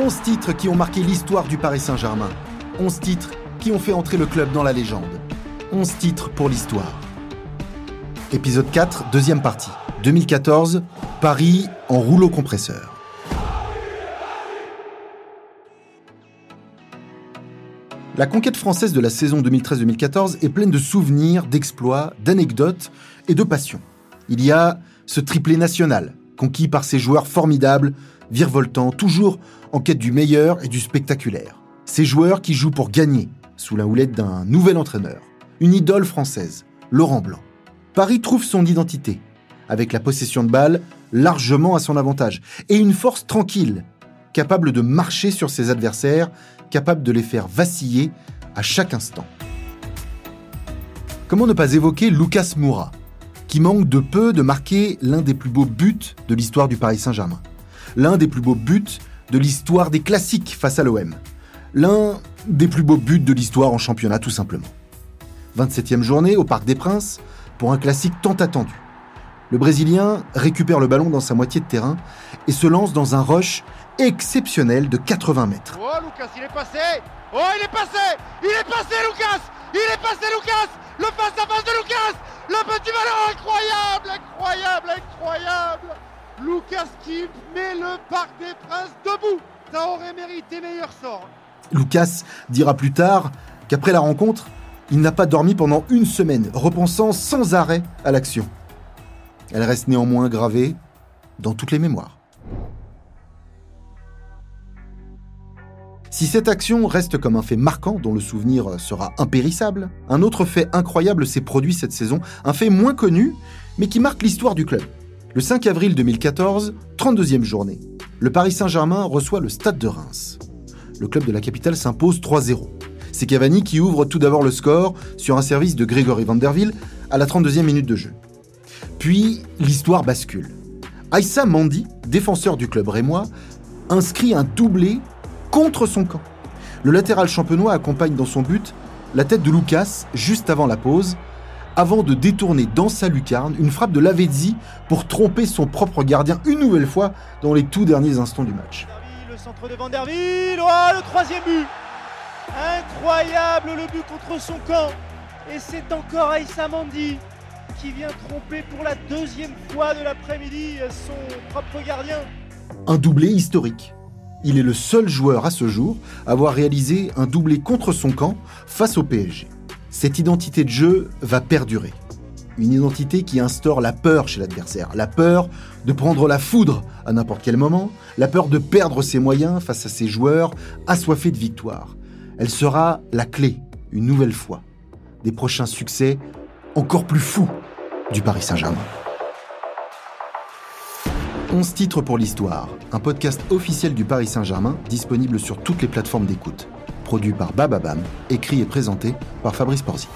11 titres qui ont marqué l'histoire du Paris Saint-Germain. 11 titres qui ont fait entrer le club dans la légende. 11 titres pour l'histoire. Épisode 4, deuxième partie. 2014, Paris en rouleau compresseur. La conquête française de la saison 2013-2014 est pleine de souvenirs, d'exploits, d'anecdotes et de passion. Il y a ce triplé national, conquis par ces joueurs formidables, virevoltants, toujours en quête du meilleur et du spectaculaire. Ces joueurs qui jouent pour gagner, sous la houlette d'un nouvel entraîneur, une idole française, Laurent Blanc. Paris trouve son identité, avec la possession de balles largement à son avantage, et une force tranquille, capable de marcher sur ses adversaires capable de les faire vaciller à chaque instant. Comment ne pas évoquer Lucas Moura, qui manque de peu de marquer l'un des plus beaux buts de l'histoire du Paris Saint-Germain, l'un des plus beaux buts de l'histoire des classiques face à l'OM, l'un des plus beaux buts de l'histoire en championnat tout simplement. 27e journée au Parc des Princes pour un classique tant attendu. Le Brésilien récupère le ballon dans sa moitié de terrain et se lance dans un rush exceptionnel de 80 mètres. Oh Lucas, il est passé. Oh il est passé. Il est passé Lucas. Il est passé Lucas. Le face à face de Lucas. Le petit ballon. Incroyable Incroyable Incroyable Lucas qui met le Parc des Princes debout Ça aurait mérité meilleur sort Lucas dira plus tard qu'après la rencontre, il n'a pas dormi pendant une semaine, repensant sans arrêt à l'action. Elle reste néanmoins gravée dans toutes les mémoires. Si cette action reste comme un fait marquant dont le souvenir sera impérissable, un autre fait incroyable s'est produit cette saison, un fait moins connu, mais qui marque l'histoire du club. Le 5 avril 2014, 32e journée, le Paris Saint-Germain reçoit le Stade de Reims. Le club de la capitale s'impose 3-0. C'est Cavani qui ouvre tout d'abord le score sur un service de Grégory Vanderville à la 32e minute de jeu. Puis, l'histoire bascule. Aïssa Mandi, défenseur du club rémois, inscrit un doublé contre son camp. Le latéral champenois accompagne dans son but la tête de Lucas juste avant la pause, avant de détourner dans sa lucarne une frappe de Lavezzi pour tromper son propre gardien une nouvelle fois dans les tout derniers instants du match. Le centre de Vanderville, oh, le troisième but Incroyable le but contre son camp Et c'est encore Aïssa Mandi qui vient tromper pour la deuxième fois de l'après-midi son propre gardien. Un doublé historique il est le seul joueur à ce jour à avoir réalisé un doublé contre son camp face au PSG. Cette identité de jeu va perdurer. Une identité qui instaure la peur chez l'adversaire, la peur de prendre la foudre à n'importe quel moment, la peur de perdre ses moyens face à ses joueurs assoiffés de victoire. Elle sera la clé, une nouvelle fois, des prochains succès encore plus fous du Paris Saint-Germain. 11 titres pour l'histoire, un podcast officiel du Paris Saint-Germain disponible sur toutes les plateformes d'écoute. Produit par Bababam, écrit et présenté par Fabrice Porzic.